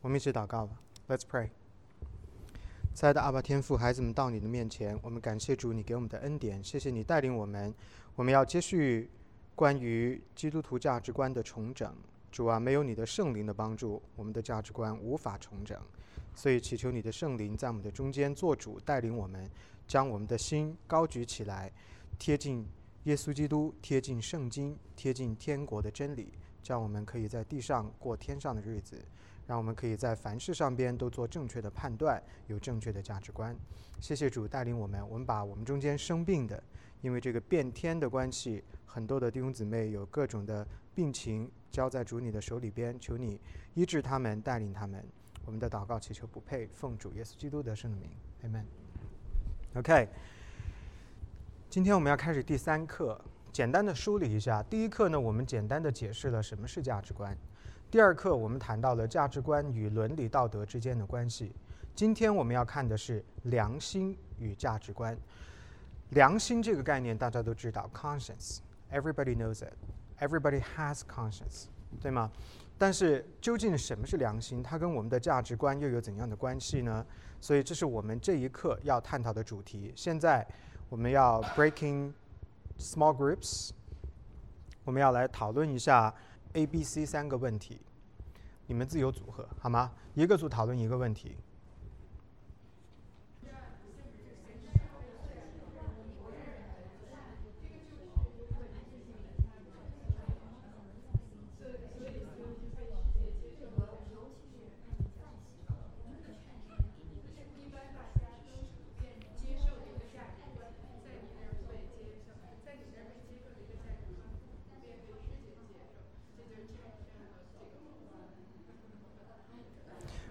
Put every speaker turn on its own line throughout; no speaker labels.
我们一起祷告吧。Let's pray。亲爱的阿爸天父，孩子们到你的面前，我们感谢主你给我们的恩典，谢谢你带领我们，我们要接续关于基督徒价值观的重整。主啊，没有你的圣灵的帮助，我们的价值观无法重整，所以祈求你的圣灵在我们的中间做主，带领我们，将我们的心高举起来，贴近耶稣基督，贴近圣经，贴近天国的真理，这样我们可以在地上过天上的日子。让我们可以在凡事上边都做正确的判断，有正确的价值观。谢谢主带领我们，我们把我们中间生病的，因为这个变天的关系，很多的弟兄姊妹有各种的病情，交在主你的手里边，求你医治他们，带领他们。我们的祷告祈求不配，奉主耶稣基督的圣名，Amen。OK，今天我们要开始第三课，简单的梳理一下。第一课呢，我们简单的解释了什么是价值观。第二课，我们谈到了价值观与伦理道德之间的关系。今天我们要看的是良心与价值观。良心这个概念大家都知道，conscience，everybody knows it，everybody has conscience，对吗？但是究竟什么是良心？它跟我们的价值观又有怎样的关系呢？所以这是我们这一课要探讨的主题。现在我们要 breaking small groups，我们要来讨论一下。A、B、C 三个问题，你们自由组合好吗？一个组讨论一个问题。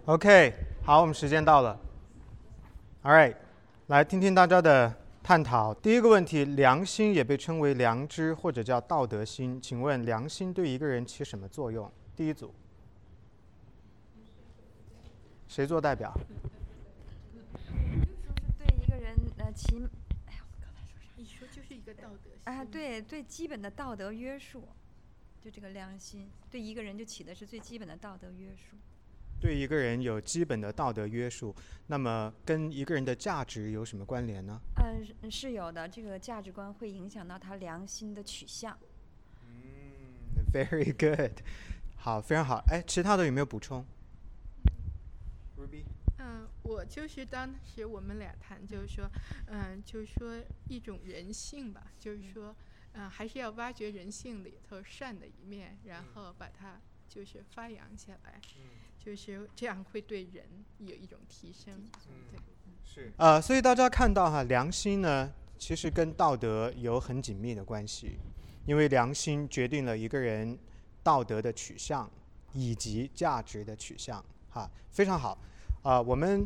OK，好，我们时间到了。All right，来听听大家的探讨。第一个问题，良心也被称为良知或者叫道德心，请问良心对一个人起什么作用？第一组，谁做代表？
对一个人呃起，哎呀，我刚才说啥？
你说就是一个道德。
啊，对最，基本的道德约束，就这个良心对一个人就起的是最基本的道德约束。
对一个人有基本的道德约束，那么跟一个人的价值有什么关联呢？
嗯，是有的。这个价值观会影响到他良心的取向。
嗯，very good，好，非常好。哎，其他的有没有补充
？Ruby，嗯，我就是当时我们俩谈，就是说，嗯，就是说一种人性吧，就是说，嗯，还是要挖掘人性里头善的一面，然后把它就是发扬起来。嗯。就是这样会对人有一种提升，对，
是呃，所以大家看到哈，良心呢，其实跟道德有很紧密的关系，因为良心决定了一个人道德的取向以及价值的取向，哈，非常好，啊，我们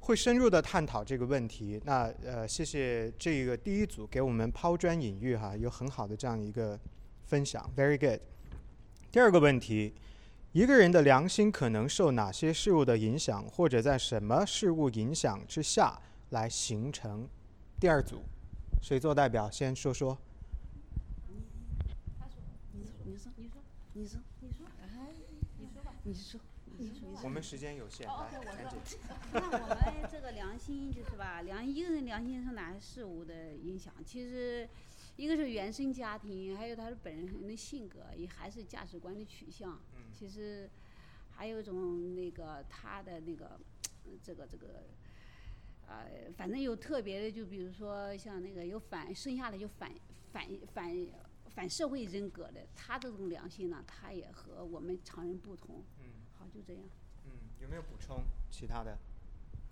会深入的探讨这个问题。那呃，谢谢这个第一组给我们抛砖引玉哈，有很好的这样一个分享，very good。第二个问题。一个人的良心可能受哪些事物的影响，或者在什么事物影响之下来形成？第二组，谁做代表？先说说。
你说，你说，你说，你说，你说，你说吧，你说，你说。
我们时间有限，来，
那我们这个良心就是吧，良一个人良心受哪些事物的影响？其实。一个是原生家庭，还有他的本人的性格，也还是价值观的取向。其实还有一种那个他的那个这个这个，呃，反正有特别的，就比如说像那个有反生下来就反反反反社会人格的，他这种良心呢，他也和我们常人不同。
嗯，
好，就这样。
嗯，有没有补充其他的？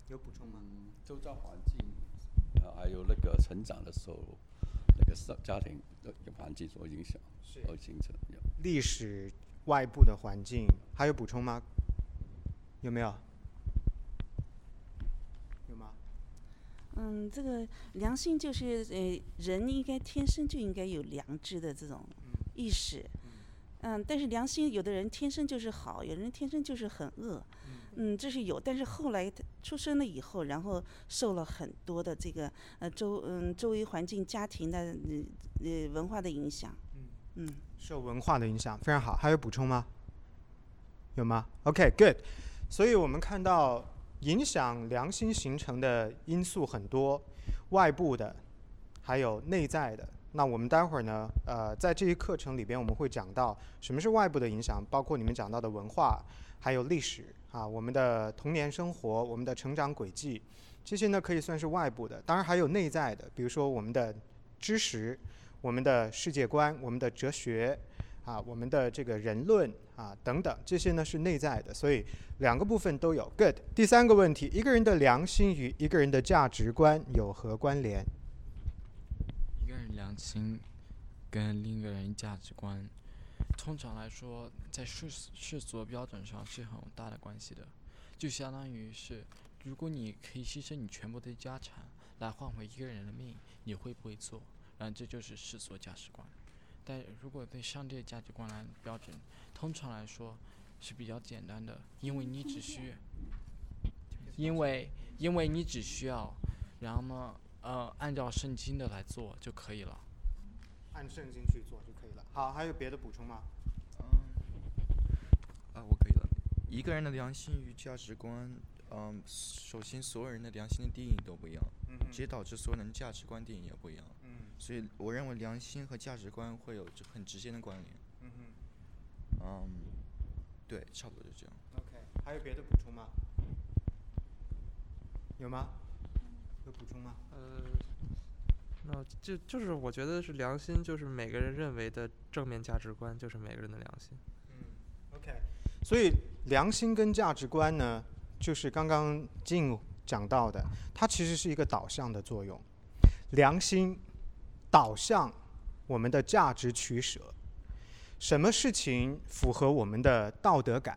有补充吗？
嗯，周遭环境，呃，还有那个成长的时候。家庭的环境所影响而形成。
历史外部的环境还有补充吗？有没有？有吗？
嗯，这个良心就是呃，人应该天生就应该有良知的这种意识。嗯，但是良心有的人天生就是好，有的人天生就是很恶。嗯，这是有，但是后来他出生了以后，然后受了很多的这个呃周嗯周围环境、家庭的呃呃文化的影响。
嗯嗯，受文化的影响非常好。还有补充吗？有吗？OK，good。所以我们看到影响良心形成的因素很多，外部的，还有内在的。那我们待会儿呢，呃，在这一课程里边，我们会讲到什么是外部的影响，包括你们讲到的文化，还有历史啊，我们的童年生活，我们的成长轨迹，这些呢可以算是外部的。当然还有内在的，比如说我们的知识、我们的世界观、我们的哲学啊、我们的这个人论啊等等，这些呢是内在的。所以两个部分都有。Good。第三个问题，一个人的良心与一个人的价值观有何关联？
一个人良心跟另一个人价值观，通常来说，在世世俗标准上是很大的关系的。就相当于是，如果你可以牺牲你全部的家产来换回一个人的命，你会不会做？然后这就是世俗价值观。但如果对上帝的价值观来标准，通常来说是比较简单的，因为你只需，因为因为你只需要，然后呢？呃，按照圣经的来做就可以了。
按圣经去做就可以了。好，还有别的补充吗？
嗯，啊，我可以了。一个人的良心与价值观，嗯，首先所有人的良心的定义都不一样，直接导致所有人的价值观定义也不一样。嗯。所以我认为良心和价值观会有很直接的关联。嗯哼。嗯，对，差不多就这样。
OK，还有别的补充吗？有吗？有补充吗？
呃，那就就是我觉得是良心，就是每个人认为的正面价值观，就是每个人的良心。
嗯，OK。所以良心跟价值观呢，就是刚刚静讲到的，它其实是一个导向的作用。良心导向我们的价值取舍，什么事情符合我们的道德感，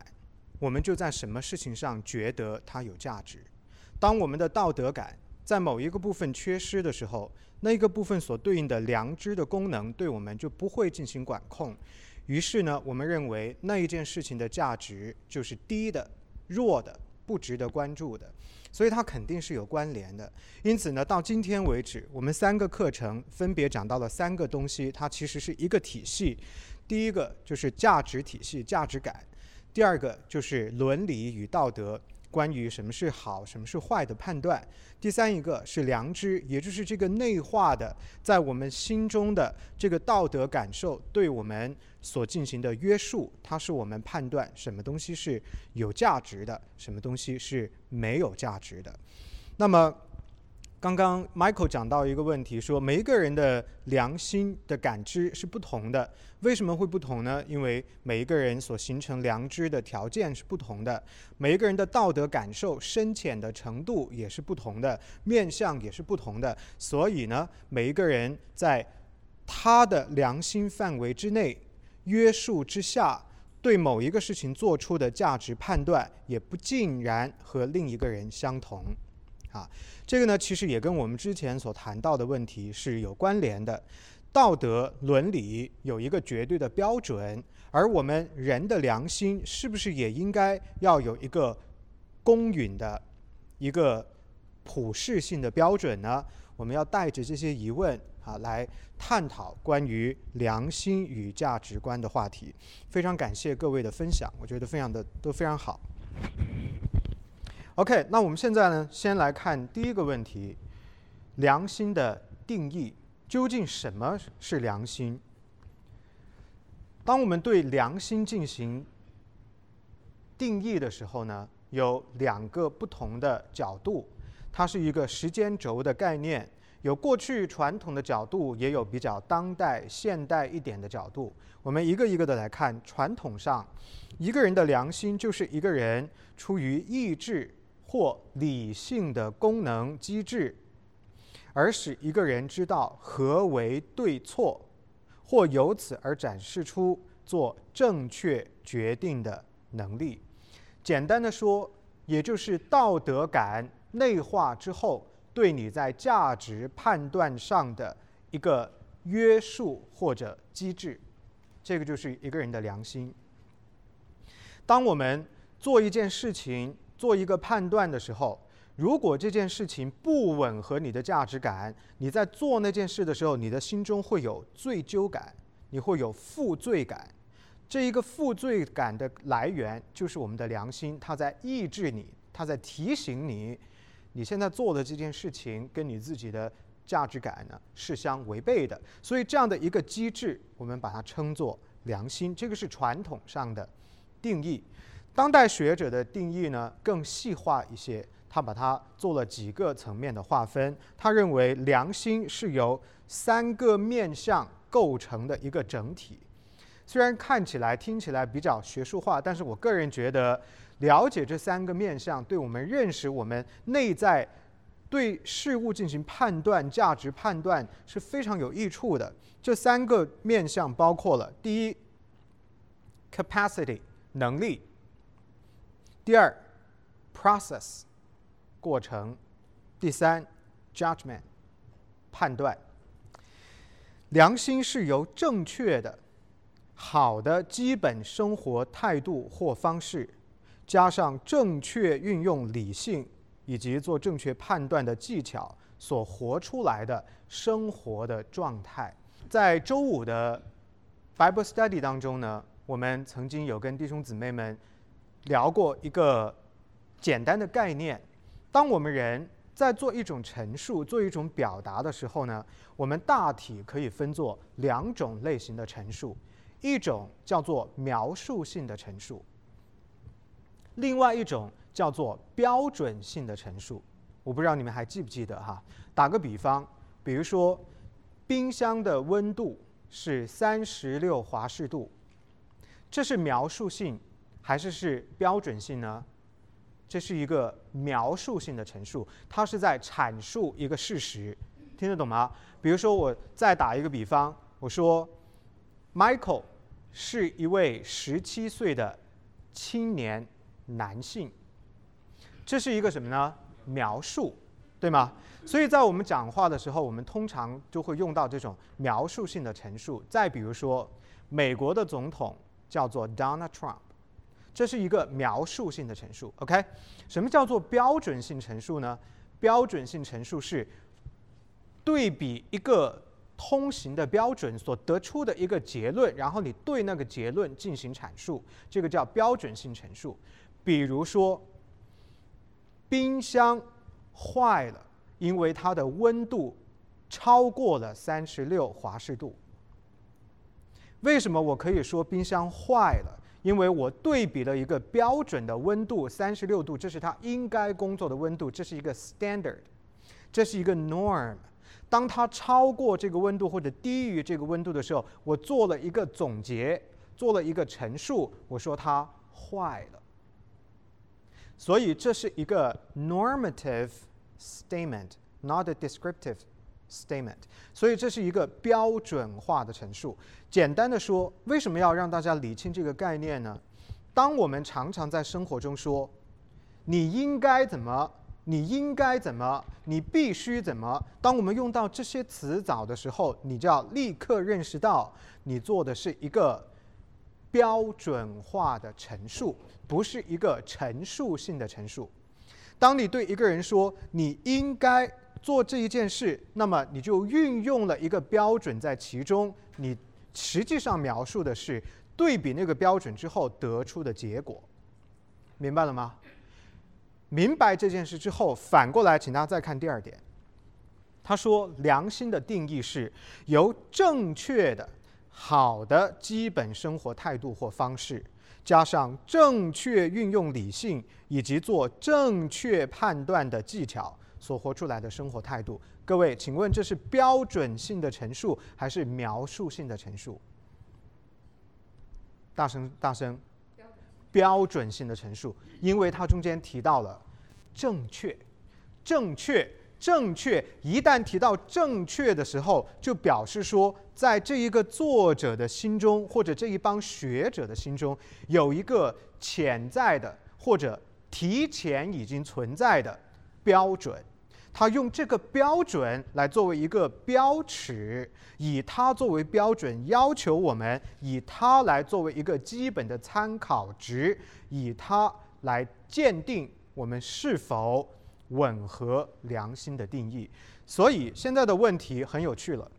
我们就在什么事情上觉得它有价值。当我们的道德感在某一个部分缺失的时候，那个部分所对应的良知的功能对我们就不会进行管控。于是呢，我们认为那一件事情的价值就是低的、弱的、不值得关注的。所以它肯定是有关联的。因此呢，到今天为止，我们三个课程分别讲到了三个东西，它其实是一个体系。第一个就是价值体系、价值感；第二个就是伦理与道德。关于什么是好，什么是坏的判断。第三一个是良知，也就是这个内化的，在我们心中的这个道德感受，对我们所进行的约束，它是我们判断什么东西是有价值的，什么东西是没有价值的。那么。刚刚 Michael 讲到一个问题，说每一个人的良心的感知是不同的，为什么会不同呢？因为每一个人所形成良知的条件是不同的，每一个人的道德感受深浅的程度也是不同的，面相也是不同的，所以呢，每一个人在他的良心范围之内约束之下，对某一个事情做出的价值判断，也不尽然和另一个人相同，啊。这个呢，其实也跟我们之前所谈到的问题是有关联的。道德伦理有一个绝对的标准，而我们人的良心是不是也应该要有一个公允的、一个普世性的标准呢？我们要带着这些疑问啊，来探讨关于良心与价值观的话题。非常感谢各位的分享，我觉得非常的都非常好。OK，那我们现在呢，先来看第一个问题：良心的定义。究竟什么是良心？当我们对良心进行定义的时候呢，有两个不同的角度。它是一个时间轴的概念，有过去传统的角度，也有比较当代现代一点的角度。我们一个一个的来看。传统上，一个人的良心就是一个人出于意志。或理性的功能机制，而使一个人知道何为对错，或由此而展示出做正确决定的能力。简单的说，也就是道德感内化之后，对你在价值判断上的一个约束或者机制。这个就是一个人的良心。当我们做一件事情，做一个判断的时候，如果这件事情不吻合你的价值感，你在做那件事的时候，你的心中会有罪疚感，你会有负罪感。这一个负罪感的来源就是我们的良心，它在抑制你，它在提醒你，你现在做的这件事情跟你自己的价值感呢是相违背的。所以这样的一个机制，我们把它称作良心。这个是传统上的定义。当代学者的定义呢更细化一些，他把它做了几个层面的划分。他认为良心是由三个面相构成的一个整体。虽然看起来、听起来比较学术化，但是我个人觉得，了解这三个面相，对我们认识我们内在对事物进行判断、价值判断是非常有益处的。这三个面相包括了：第一，capacity 能力；第二，process 过程；第三，judgment 判断。良心是由正确的。好的基本生活态度或方式，加上正确运用理性以及做正确判断的技巧，所活出来的生活的状态。在周五的 Bible Study 当中呢，我们曾经有跟弟兄姊妹们聊过一个简单的概念：当我们人在做一种陈述、做一种表达的时候呢，我们大体可以分作两种类型的陈述。一种叫做描述性的陈述，另外一种叫做标准性的陈述。我不知道你们还记不记得哈？打个比方，比如说，冰箱的温度是三十六华氏度，这是描述性还是是标准性呢？这是一个描述性的陈述，它是在阐述一个事实，听得懂吗？比如说，我再打一个比方，我说，Michael。是一位十七岁的青年男性，这是一个什么呢？描述，对吗？所以在我们讲话的时候，我们通常就会用到这种描述性的陈述。再比如说，美国的总统叫做 Donald Trump，这是一个描述性的陈述。OK，什么叫做标准性陈述呢？标准性陈述是对比一个。通行的标准所得出的一个结论，然后你对那个结论进行阐述，这个叫标准性陈述。比如说，冰箱坏了，因为它的温度超过了三十六华氏度。为什么我可以说冰箱坏了？因为我对比了一个标准的温度三十六度，这是它应该工作的温度，这是一个 standard，这是一个 norm。当它超过这个温度或者低于这个温度的时候，我做了一个总结，做了一个陈述，我说它坏了。所以这是一个 normative statement，not a descriptive statement。所以这是一个标准化的陈述。简单的说，为什么要让大家理清这个概念呢？当我们常常在生活中说，你应该怎么？你应该怎么？你必须怎么？当我们用到这些词藻的时候，你就要立刻认识到，你做的是一个标准化的陈述，不是一个陈述性的陈述。当你对一个人说你应该做这一件事，那么你就运用了一个标准在其中，你实际上描述的是对比那个标准之后得出的结果。明白了吗？明白这件事之后，反过来，请大家再看第二点。他说，良心的定义是由正确的、好的基本生活态度或方式，加上正确运用理性以及做正确判断的技巧所活出来的生活态度。各位，请问这是标准性的陈述还是描述性的陈述？大声，大声。标准性的陈述，因为它中间提到了正确、正确、正确。一旦提到正确的时候，就表示说，在这一个作者的心中，或者这一帮学者的心中，有一个潜在的或者提前已经存在的标准。他用这个标准来作为一个标尺，以它作为标准要求我们，以它来作为一个基本的参考值，以它来鉴定我们是否吻合良心的定义。所以现在的问题很有趣了。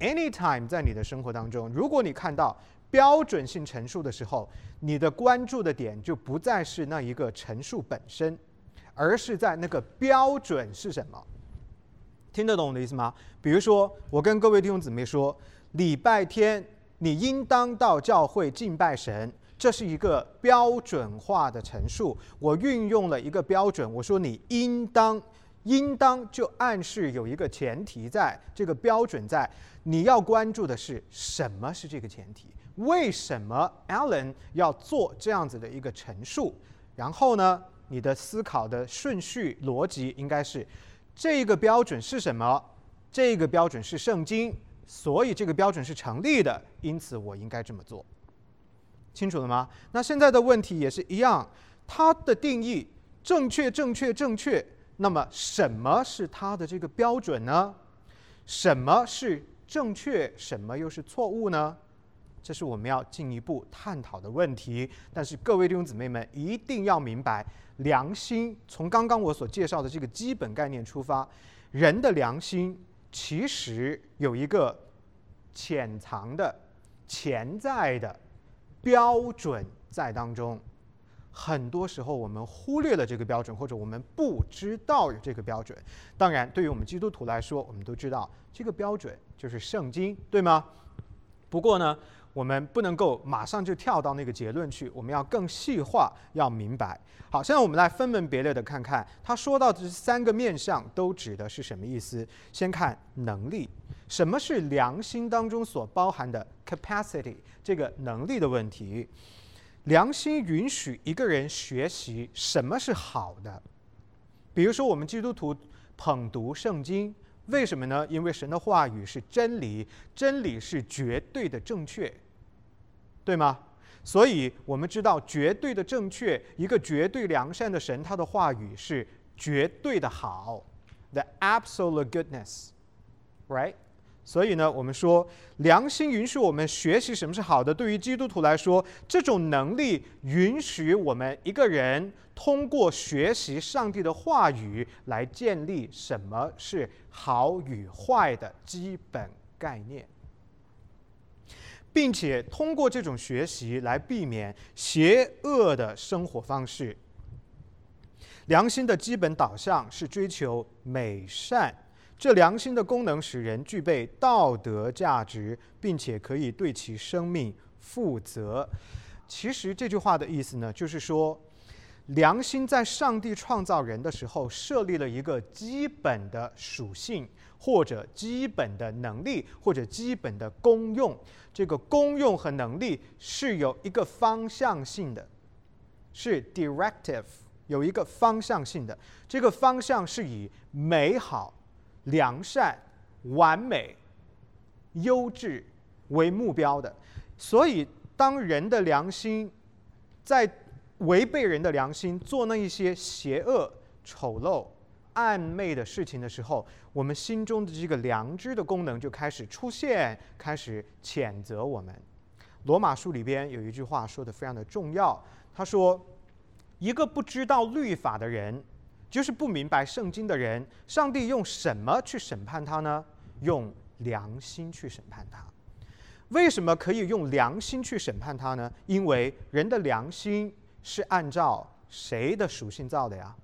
Anytime 在你的生活当中，如果你看到标准性陈述的时候，你的关注的点就不再是那一个陈述本身，而是在那个标准是什么。听得懂我的意思吗？比如说，我跟各位弟兄姊妹说，礼拜天你应当到教会敬拜神，这是一个标准化的陈述。我运用了一个标准，我说你应当，应当就暗示有一个前提，在这个标准在，你要关注的是什么是这个前提。为什么 Alan 要做这样子的一个陈述？然后呢，你的思考的顺序逻辑应该是：这个标准是什么？这个标准是圣经，所以这个标准是成立的，因此我应该这么做。清楚了吗？那现在的问题也是一样，它的定义正确、正确、正确。那么什么是它的这个标准呢？什么是正确？什么又是错误呢？这是我们要进一步探讨的问题。但是各位弟兄姊妹们一定要明白，良心从刚刚我所介绍的这个基本概念出发，人的良心其实有一个潜藏的、潜在的标准在当中。很多时候我们忽略了这个标准，或者我们不知道有这个标准。当然，对于我们基督徒来说，我们都知道这个标准就是圣经，对吗？不过呢。我们不能够马上就跳到那个结论去，我们要更细化，要明白。好，现在我们来分门别类的看看，他说到这三个面相都指的是什么意思？先看能力，什么是良心当中所包含的 capacity 这个能力的问题？良心允许一个人学习什么是好的？比如说，我们基督徒捧读圣经，为什么呢？因为神的话语是真理，真理是绝对的正确。对吗？所以我们知道绝对的正确，一个绝对良善的神，他的话语是绝对的好，the absolute goodness，right？所以呢，我们说良心允许我们学习什么是好的。对于基督徒来说，这种能力允许我们一个人通过学习上帝的话语来建立什么是好与坏的基本概念。并且通过这种学习来避免邪恶的生活方式。良心的基本导向是追求美善，这良心的功能使人具备道德价值，并且可以对其生命负责。其实这句话的意思呢，就是说，良心在上帝创造人的时候设立了一个基本的属性。或者基本的能力，或者基本的功用，这个功用和能力是有一个方向性的，是 directive，有一个方向性的。这个方向是以美好、良善、完美、优质为目标的。所以，当人的良心在违背人的良心，做那一些邪恶、丑陋。暧昧的事情的时候，我们心中的这个良知的功能就开始出现，开始谴责我们。罗马书里边有一句话说的非常的重要，他说：“一个不知道律法的人，就是不明白圣经的人，上帝用什么去审判他呢？用良心去审判他。为什么可以用良心去审判他呢？因为人的良心是按照谁的属性造的呀？”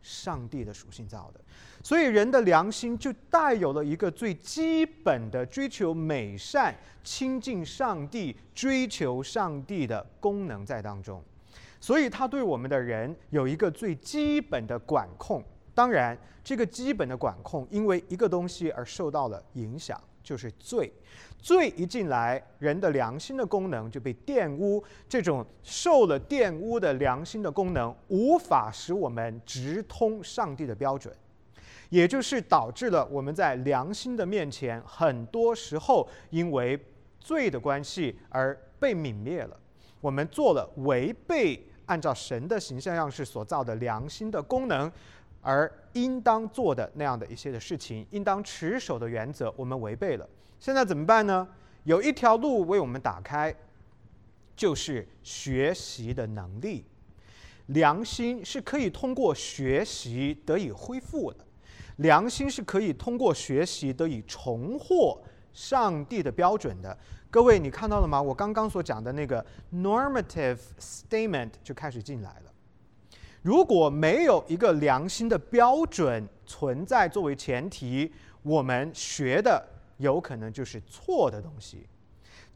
上帝的属性造的，所以人的良心就带有了一个最基本的追求美善、亲近上帝、追求上帝的功能在当中，所以他对我们的人有一个最基本的管控。当然，这个基本的管控因为一个东西而受到了影响，就是罪。罪一进来，人的良心的功能就被玷污。这种受了玷污的良心的功能，无法使我们直通上帝的标准，也就是导致了我们在良心的面前，很多时候因为罪的关系而被泯灭了。我们做了违背按照神的形象样式所造的良心的功能，而应当做的那样的一些的事情，应当持守的原则，我们违背了。现在怎么办呢？有一条路为我们打开，就是学习的能力。良心是可以通过学习得以恢复的，良心是可以通过学习得以重获上帝的标准的。各位，你看到了吗？我刚刚所讲的那个 normative statement 就开始进来了。如果没有一个良心的标准存在作为前提，我们学的有可能就是错的东西。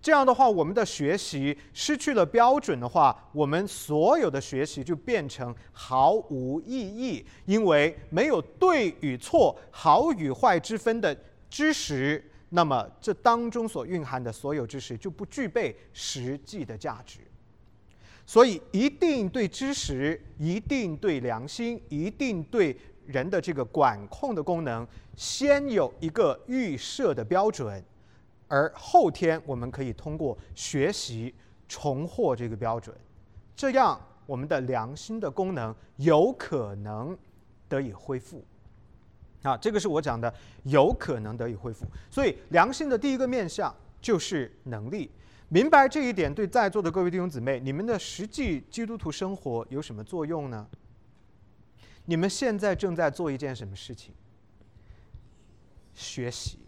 这样的话，我们的学习失去了标准的话，我们所有的学习就变成毫无意义，因为没有对与错、好与坏之分的知识，那么这当中所蕴含的所有知识就不具备实际的价值。所以，一定对知识，一定对良心，一定对人的这个管控的功能，先有一个预设的标准。而后天我们可以通过学习重获这个标准，这样我们的良心的功能有可能得以恢复。啊，这个是我讲的有可能得以恢复。所以良心的第一个面向就是能力。明白这一点，对在座的各位弟兄姊妹，你们的实际基督徒生活有什么作用呢？你们现在正在做一件什么事情？学习。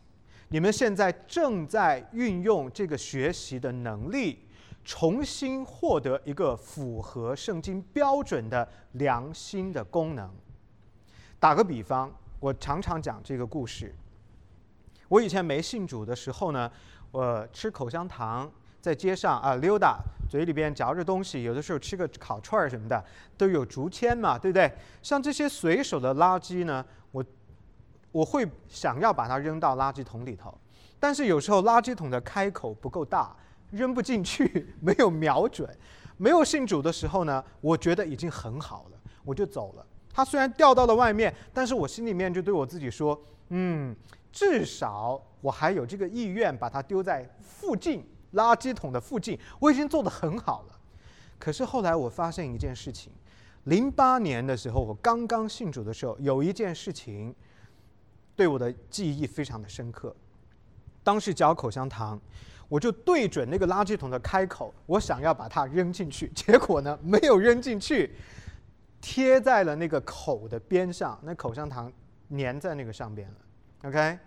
你们现在正在运用这个学习的能力，重新获得一个符合圣经标准的良心的功能。打个比方，我常常讲这个故事。我以前没信主的时候呢，我吃口香糖，在街上啊溜达，嘴里边嚼着东西，有的时候吃个烤串儿什么的，都有竹签嘛，对不对？像这些随手的垃圾呢，我。我会想要把它扔到垃圾桶里头，但是有时候垃圾桶的开口不够大，扔不进去，没有瞄准。没有信主的时候呢，我觉得已经很好了，我就走了。它虽然掉到了外面，但是我心里面就对我自己说：“嗯，至少我还有这个意愿把它丢在附近垃圾桶的附近，我已经做得很好了。”可是后来我发现一件事情：零八年的时候，我刚刚信主的时候，有一件事情。对我的记忆非常的深刻。当时嚼口香糖，我就对准那个垃圾桶的开口，我想要把它扔进去，结果呢没有扔进去，贴在了那个口的边上，那口香糖粘在那个上边了。OK，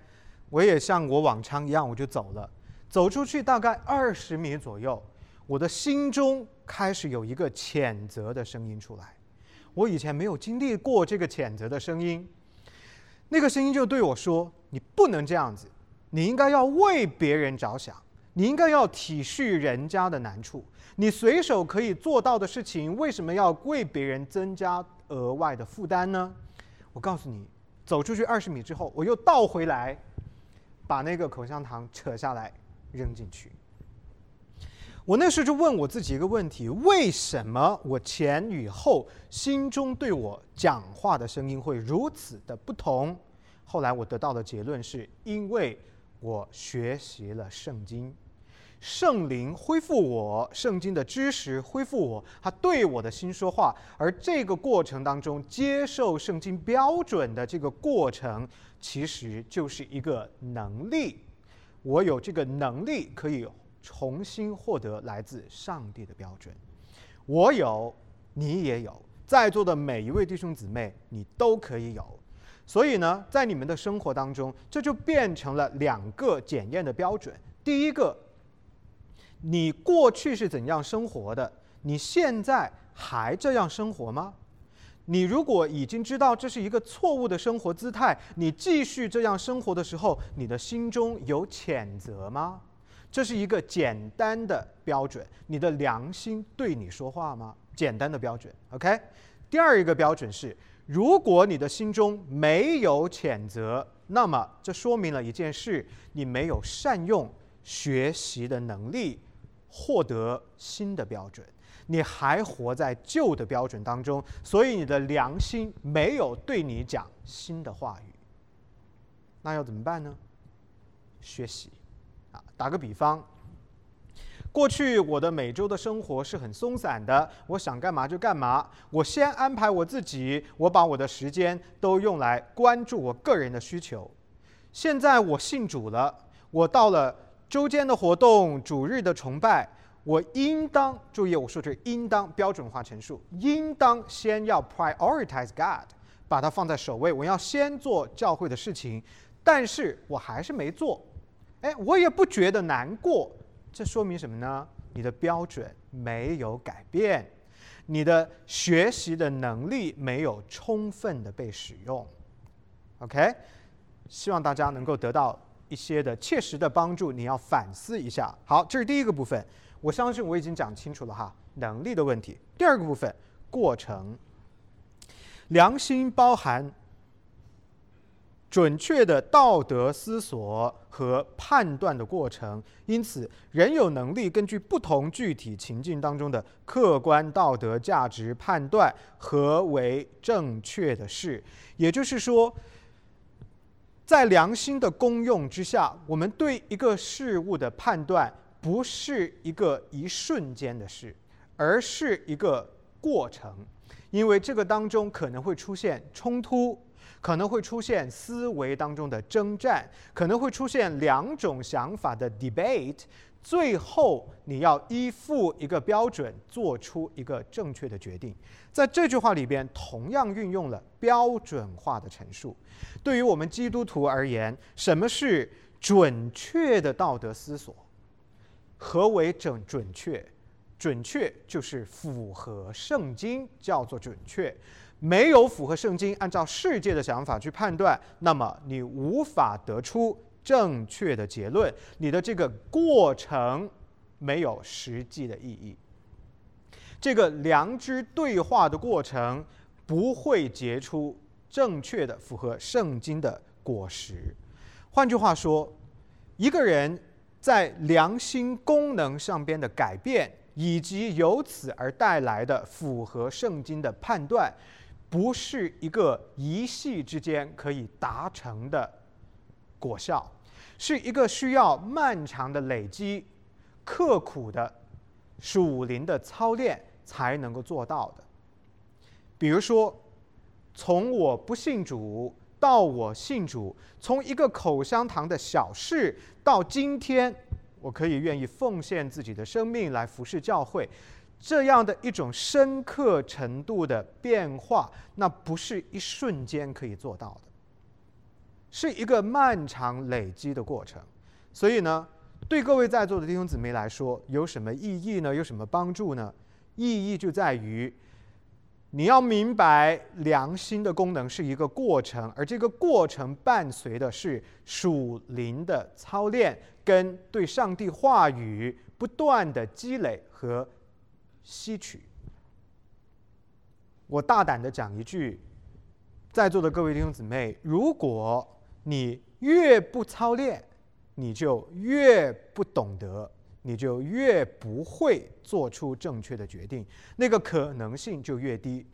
我也像我往常一样，我就走了。走出去大概二十米左右，我的心中开始有一个谴责的声音出来。我以前没有经历过这个谴责的声音。那个声音就对我说：“你不能这样子，你应该要为别人着想，你应该要体恤人家的难处。你随手可以做到的事情，为什么要为别人增加额外的负担呢？”我告诉你，走出去二十米之后，我又倒回来，把那个口香糖扯下来扔进去。我那时候就问我自己一个问题：为什么我前与后心中对我讲话的声音会如此的不同？后来我得到的结论是：因为我学习了圣经，圣灵恢复我，圣经的知识恢复我，他对我的心说话。而这个过程当中，接受圣经标准的这个过程，其实就是一个能力。我有这个能力可以。重新获得来自上帝的标准，我有，你也有，在座的每一位弟兄姊妹，你都可以有。所以呢，在你们的生活当中，这就变成了两个检验的标准。第一个，你过去是怎样生活的？你现在还这样生活吗？你如果已经知道这是一个错误的生活姿态，你继续这样生活的时候，你的心中有谴责吗？这是一个简单的标准，你的良心对你说话吗？简单的标准，OK。第二一个标准是，如果你的心中没有谴责，那么这说明了一件事：你没有善用学习的能力，获得新的标准，你还活在旧的标准当中，所以你的良心没有对你讲新的话语。那要怎么办呢？学习。打个比方，过去我的每周的生活是很松散的，我想干嘛就干嘛，我先安排我自己，我把我的时间都用来关注我个人的需求。现在我信主了，我到了周间的活动、主日的崇拜，我应当注意，我说这应当标准化陈述，应当先要 prioritize God，把它放在首位，我要先做教会的事情，但是我还是没做。哎，我也不觉得难过。这说明什么呢？你的标准没有改变，你的学习的能力没有充分的被使用。OK，希望大家能够得到一些的切实的帮助。你要反思一下。好，这是第一个部分。我相信我已经讲清楚了哈，能力的问题。第二个部分，过程。良心包含准确的道德思索和判断的过程，因此人有能力根据不同具体情境当中的客观道德价值判断何为正确的事。也就是说，在良心的功用之下，我们对一个事物的判断不是一个一瞬间的事，而是一个过程。因为这个当中可能会出现冲突，可能会出现思维当中的征战，可能会出现两种想法的 debate，最后你要依附一个标准，做出一个正确的决定。在这句话里边，同样运用了标准化的陈述。对于我们基督徒而言，什么是准确的道德思索？何为准准确？准确就是符合圣经，叫做准确。没有符合圣经，按照世界的想法去判断，那么你无法得出正确的结论。你的这个过程没有实际的意义。这个良知对话的过程不会结出正确的、符合圣经的果实。换句话说，一个人在良心功能上边的改变。以及由此而带来的符合圣经的判断，不是一个一夕之间可以达成的果效，是一个需要漫长的累积、刻苦的属灵的操练才能够做到的。比如说，从我不信主到我信主，从一个口香糖的小事到今天。我可以愿意奉献自己的生命来服侍教会，这样的一种深刻程度的变化，那不是一瞬间可以做到的，是一个漫长累积的过程。所以呢，对各位在座的弟兄姊妹来说，有什么意义呢？有什么帮助呢？意义就在于。你要明白，良心的功能是一个过程，而这个过程伴随的是属灵的操练，跟对上帝话语不断的积累和吸取。我大胆的讲一句，在座的各位弟兄姊妹，如果你越不操练，你就越不懂得。你就越不会做出正确的决定，那个可能性就越低。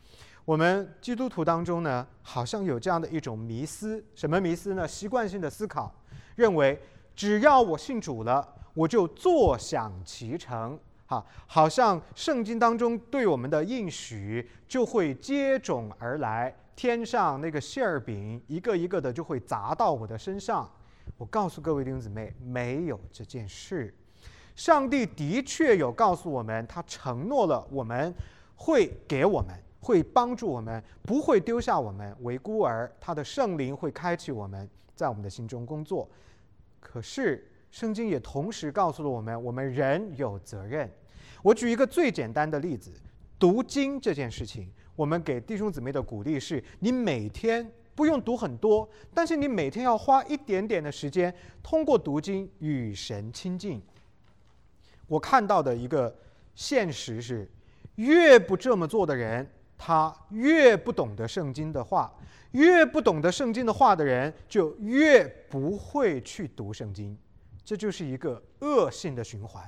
我们基督徒当中呢，好像有这样的一种迷思，什么迷思呢？习惯性的思考，认为只要我信主了，我就坐享其成。哈，好像圣经当中对我们的应许就会接踵而来，天上那个馅儿饼一个一个的就会砸到我的身上。我告诉各位弟兄姊妹，没有这件事。上帝的确有告诉我们，他承诺了我们会给我们，会帮助我们，不会丢下我们为孤儿。他的圣灵会开启我们，在我们的心中工作。可是圣经也同时告诉了我们，我们人有责任。我举一个最简单的例子：读经这件事情，我们给弟兄姊妹的鼓励是：你每天不用读很多，但是你每天要花一点点的时间，通过读经与神亲近。我看到的一个现实是，越不这么做的人，他越不懂得圣经的话；越不懂得圣经的话的人，就越不会去读圣经。这就是一个恶性的循环。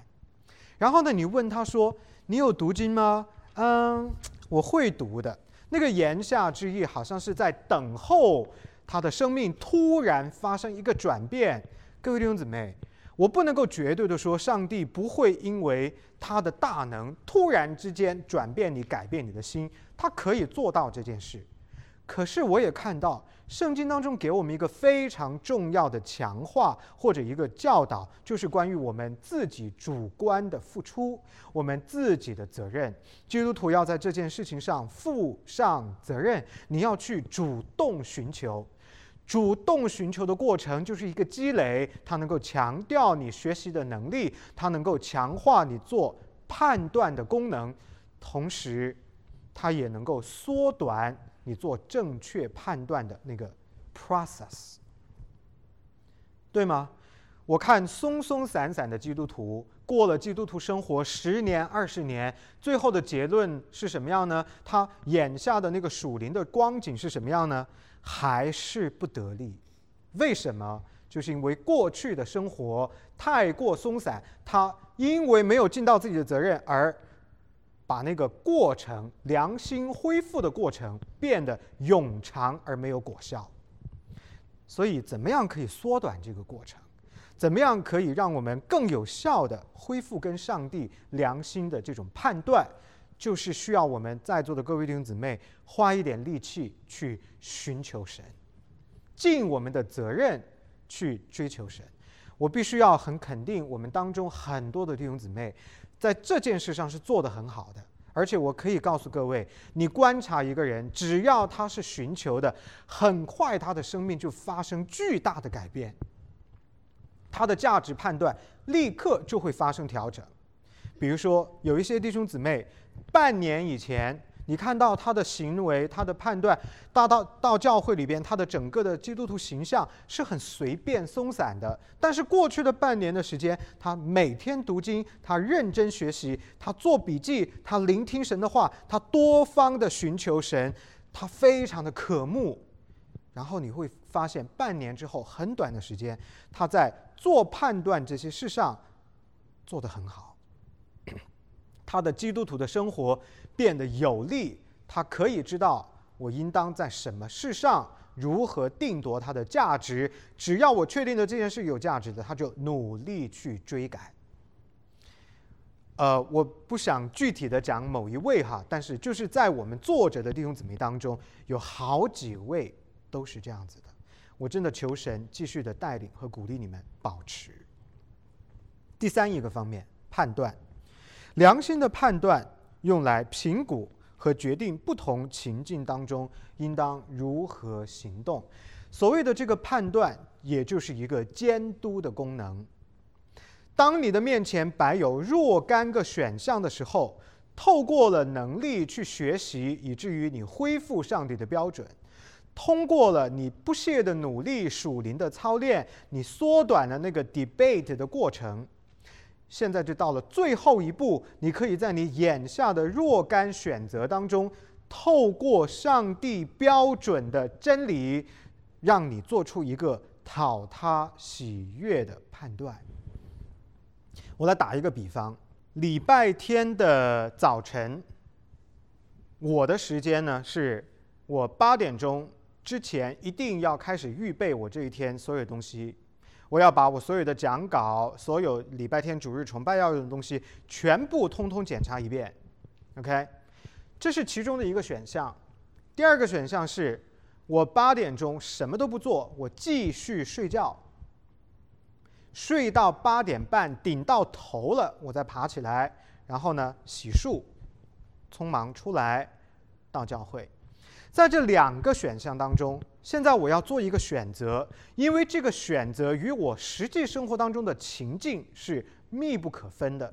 然后呢，你问他说：“你有读经吗？”“嗯，我会读的。”那个言下之意，好像是在等候他的生命突然发生一个转变。各位弟兄姊妹。我不能够绝对的说，上帝不会因为他的大能突然之间转变你、改变你的心，他可以做到这件事。可是我也看到圣经当中给我们一个非常重要的强化或者一个教导，就是关于我们自己主观的付出，我们自己的责任。基督徒要在这件事情上负上责任，你要去主动寻求。主动寻求的过程就是一个积累，它能够强调你学习的能力，它能够强化你做判断的功能，同时，它也能够缩短你做正确判断的那个 process，对吗？我看松松散散的基督徒过了基督徒生活十年二十年，最后的结论是什么样呢？他眼下的那个属灵的光景是什么样呢？还是不得力？为什么？就是因为过去的生活太过松散，他因为没有尽到自己的责任，而把那个过程良心恢复的过程变得永长而没有果效。所以，怎么样可以缩短这个过程？怎么样可以让我们更有效的恢复跟上帝良心的这种判断？就是需要我们在座的各位弟兄姊妹花一点力气去寻求神，尽我们的责任去追求神。我必须要很肯定，我们当中很多的弟兄姊妹在这件事上是做得很好的。而且我可以告诉各位，你观察一个人，只要他是寻求的，很快他的生命就发生巨大的改变。他的价值判断立刻就会发生调整，比如说有一些弟兄姊妹，半年以前你看到他的行为、他的判断，大到到教会里边，他的整个的基督徒形象是很随便松散的。但是过去的半年的时间，他每天读经，他认真学习，他做笔记，他聆听神的话，他多方的寻求神，他非常的渴慕。然后你会发现，半年之后，很短的时间，他在做判断这些事上做得很好。他的基督徒的生活变得有力，他可以知道我应当在什么事上如何定夺它的价值。只要我确定的这件事有价值的，他就努力去追赶。呃，我不想具体的讲某一位哈，但是就是在我们作者的弟兄姊妹当中，有好几位。都是这样子的，我真的求神继续的带领和鼓励你们保持。第三一个方面，判断，良心的判断用来评估和决定不同情境当中应当如何行动。所谓的这个判断，也就是一个监督的功能。当你的面前摆有若干个选项的时候，透过了能力去学习，以至于你恢复上帝的标准。通过了你不懈的努力、属灵的操练，你缩短了那个 debate 的过程。现在就到了最后一步，你可以在你眼下的若干选择当中，透过上帝标准的真理，让你做出一个讨他喜悦的判断。我来打一个比方：礼拜天的早晨，我的时间呢是我八点钟。之前一定要开始预备我这一天所有东西，我要把我所有的讲稿、所有礼拜天主日崇拜要用的东西全部通通检查一遍。OK，这是其中的一个选项。第二个选项是我八点钟什么都不做，我继续睡觉，睡到八点半顶到头了，我再爬起来，然后呢洗漱，匆忙出来到教会。在这两个选项当中，现在我要做一个选择，因为这个选择与我实际生活当中的情境是密不可分的。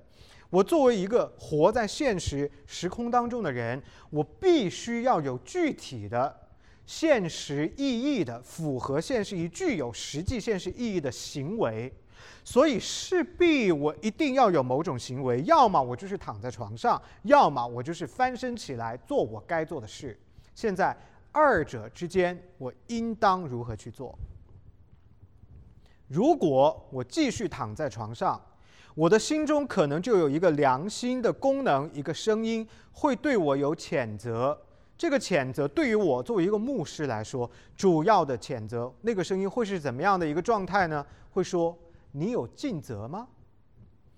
我作为一个活在现实时空当中的人，我必须要有具体的、现实意义的、符合现实、具有实际现实意义的行为。所以势必我一定要有某种行为，要么我就是躺在床上，要么我就是翻身起来做我该做的事。现在二者之间，我应当如何去做？如果我继续躺在床上，我的心中可能就有一个良心的功能，一个声音会对我有谴责。这个谴责对于我作为一个牧师来说，主要的谴责，那个声音会是怎么样的一个状态呢？会说：“你有尽责吗？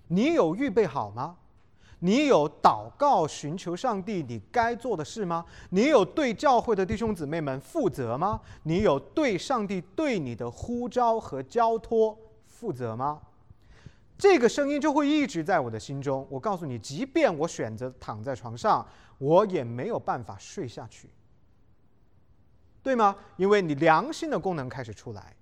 你有预备好吗？”你有祷告寻求上帝你该做的事吗？你有对教会的弟兄姊妹们负责吗？你有对上帝对你的呼召和交托负责吗？这个声音就会一直在我的心中。我告诉你，即便我选择躺在床上，我也没有办法睡下去。对吗？因为你良心的功能开始出来。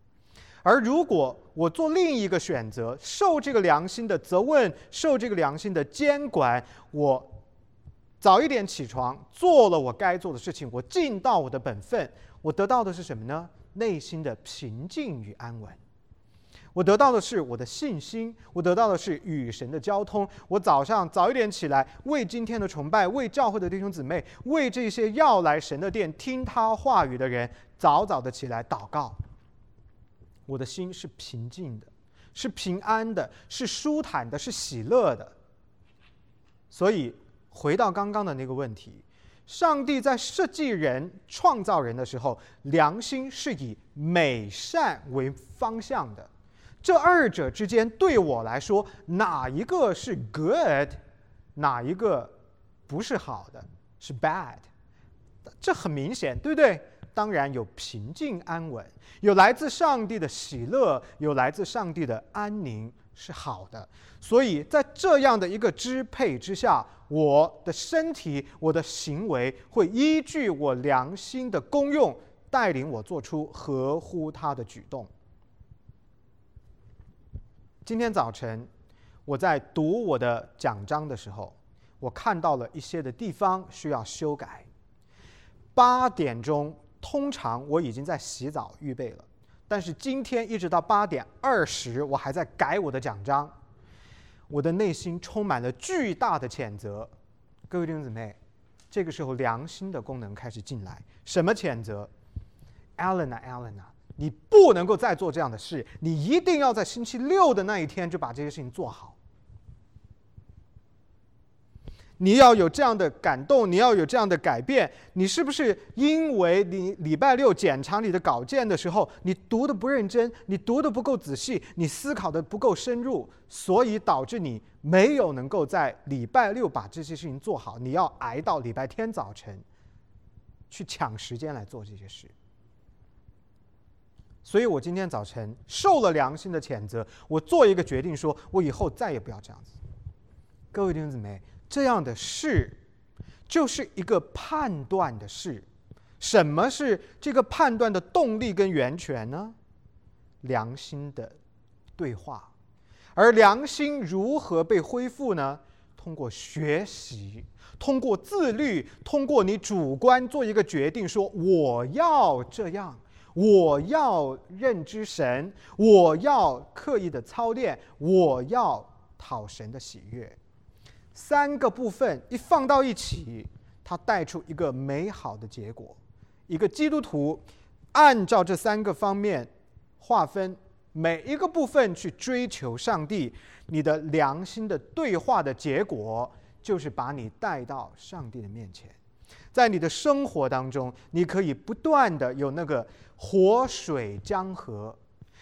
而如果我做另一个选择，受这个良心的责问，受这个良心的监管，我早一点起床，做了我该做的事情，我尽到我的本分，我得到的是什么呢？内心的平静与安稳。我得到的是我的信心，我得到的是与神的交通。我早上早一点起来，为今天的崇拜，为教会的弟兄姊妹，为这些要来神的殿听他话语的人，早早的起来祷告。我的心是平静的，是平安的，是舒坦的，是喜乐的。所以回到刚刚的那个问题，上帝在设计人、创造人的时候，良心是以美善为方向的。这二者之间，对我来说，哪一个是 good，哪一个不是好的，是 bad？这很明显，对不对？当然有平静安稳，有来自上帝的喜乐，有来自上帝的安宁，是好的。所以在这样的一个支配之下，我的身体、我的行为会依据我良心的功用，带领我做出合乎他的举动。今天早晨，我在读我的讲章的时候，我看到了一些的地方需要修改。八点钟，通常我已经在洗澡预备了，但是今天一直到八点二十，我还在改我的奖章。我的内心充满了巨大的谴责。各位弟兄姊妹，这个时候良心的功能开始进来。什么谴责？Alan 啊，Alan 啊。你不能够再做这样的事，你一定要在星期六的那一天就把这些事情做好。你要有这样的感动，你要有这样的改变。你是不是因为你礼拜六检查你的稿件的时候，你读的不认真，你读的不够仔细，你思考的不够深入，所以导致你没有能够在礼拜六把这些事情做好？你要挨到礼拜天早晨去抢时间来做这些事。所以我今天早晨受了良心的谴责，我做一个决定，说我以后再也不要这样子。各位弟兄姊妹，这样的事就是一个判断的事。什么是这个判断的动力跟源泉呢？良心的对话。而良心如何被恢复呢？通过学习，通过自律，通过你主观做一个决定，说我要这样。我要认知神，我要刻意的操练，我要讨神的喜悦。三个部分一放到一起，它带出一个美好的结果。一个基督徒按照这三个方面划分，每一个部分去追求上帝，你的良心的对话的结果，就是把你带到上帝的面前。在你的生活当中，你可以不断的有那个活水江河，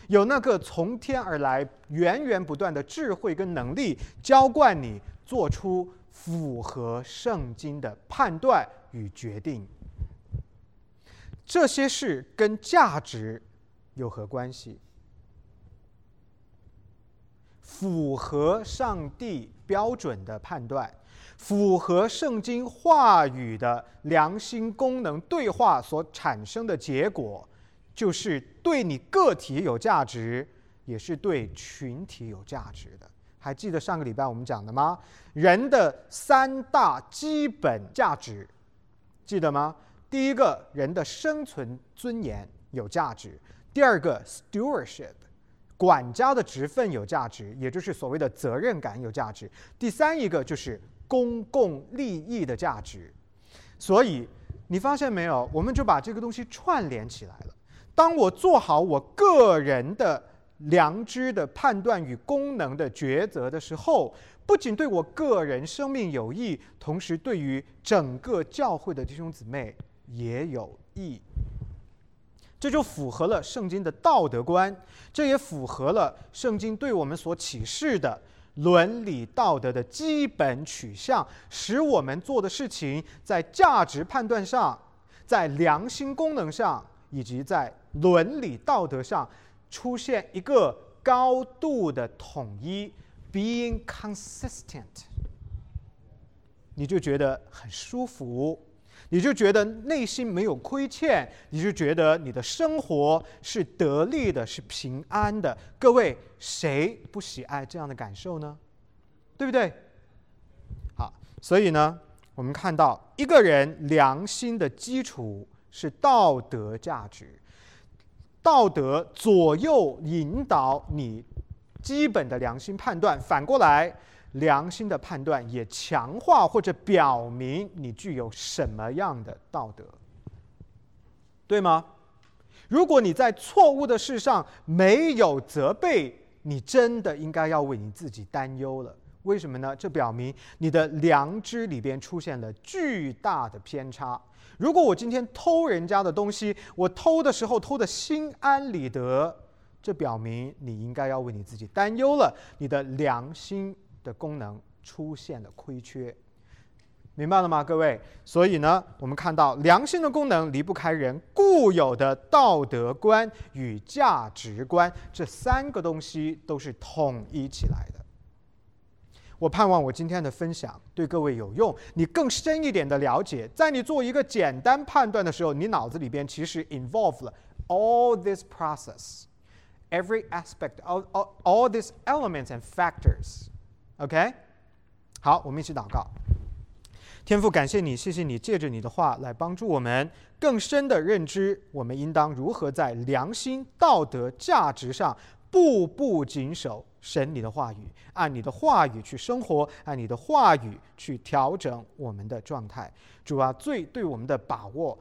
有那个从天而来源源不断的智慧跟能力，浇灌你做出符合圣经的判断与决定。这些事跟价值有何关系？符合上帝标准的判断。符合圣经话语的良心功能对话所产生的结果，就是对你个体有价值，也是对群体有价值的。还记得上个礼拜我们讲的吗？人的三大基本价值，记得吗？第一个人的生存尊严有价值；第二个 stewardship，管家的职分有价值，也就是所谓的责任感有价值；第三一个就是。公共利益的价值，所以你发现没有？我们就把这个东西串联起来了。当我做好我个人的良知的判断与功能的抉择的时候，不仅对我个人生命有益，同时对于整个教会的弟兄姊妹也有益。这就符合了圣经的道德观，这也符合了圣经对我们所启示的。伦理道德的基本取向，使我们做的事情在价值判断上、在良心功能上以及在伦理道德上出现一个高度的统一，being consistent，你就觉得很舒服。你就觉得内心没有亏欠，你就觉得你的生活是得力的，是平安的。各位，谁不喜爱这样的感受呢？对不对？好，所以呢，我们看到一个人良心的基础是道德价值，道德左右引导你基本的良心判断。反过来。良心的判断也强化或者表明你具有什么样的道德，对吗？如果你在错误的事上没有责备，你真的应该要为你自己担忧了。为什么呢？这表明你的良知里边出现了巨大的偏差。如果我今天偷人家的东西，我偷的时候偷的心安理得，这表明你应该要为你自己担忧了。你的良心。的功能出现了亏缺，明白了吗，各位？所以呢，我们看到良心的功能离不开人固有的道德观与价值观，这三个东西都是统一起来的。我盼望我今天的分享对各位有用，你更深一点的了解，在你做一个简单判断的时候，你脑子里边其实 involve 了 all this process，every aspect of all ALL these elements and factors。OK，好，我们一起祷告。天父，感谢你，谢谢你，借着你的话来帮助我们更深的认知，我们应当如何在良心、道德、价值上步步谨守神你的话语，按你的话语去生活，按你的话语去调整我们的状态。主啊，最对我们的把握，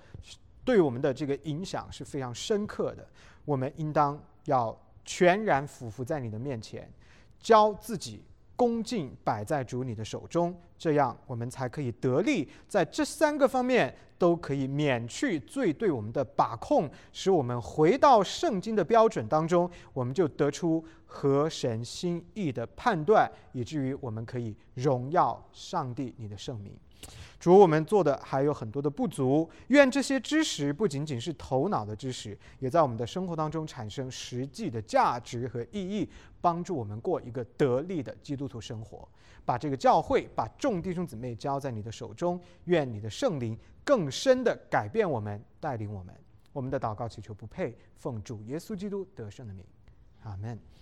对我们的这个影响是非常深刻的。我们应当要全然俯伏在你的面前，教自己。恭敬摆在主你的手中，这样我们才可以得力，在这三个方面都可以免去罪对我们的把控，使我们回到圣经的标准当中，我们就得出合神心意的判断，以至于我们可以荣耀上帝你的圣名。主，我们做的还有很多的不足，愿这些知识不仅仅是头脑的知识，也在我们的生活当中产生实际的价值和意义，帮助我们过一个得力的基督徒生活。把这个教会，把众弟兄姊妹交在你的手中，愿你的圣灵更深的改变我们，带领我们。我们的祷告祈求不配，奉主耶稣基督得胜的名，阿门。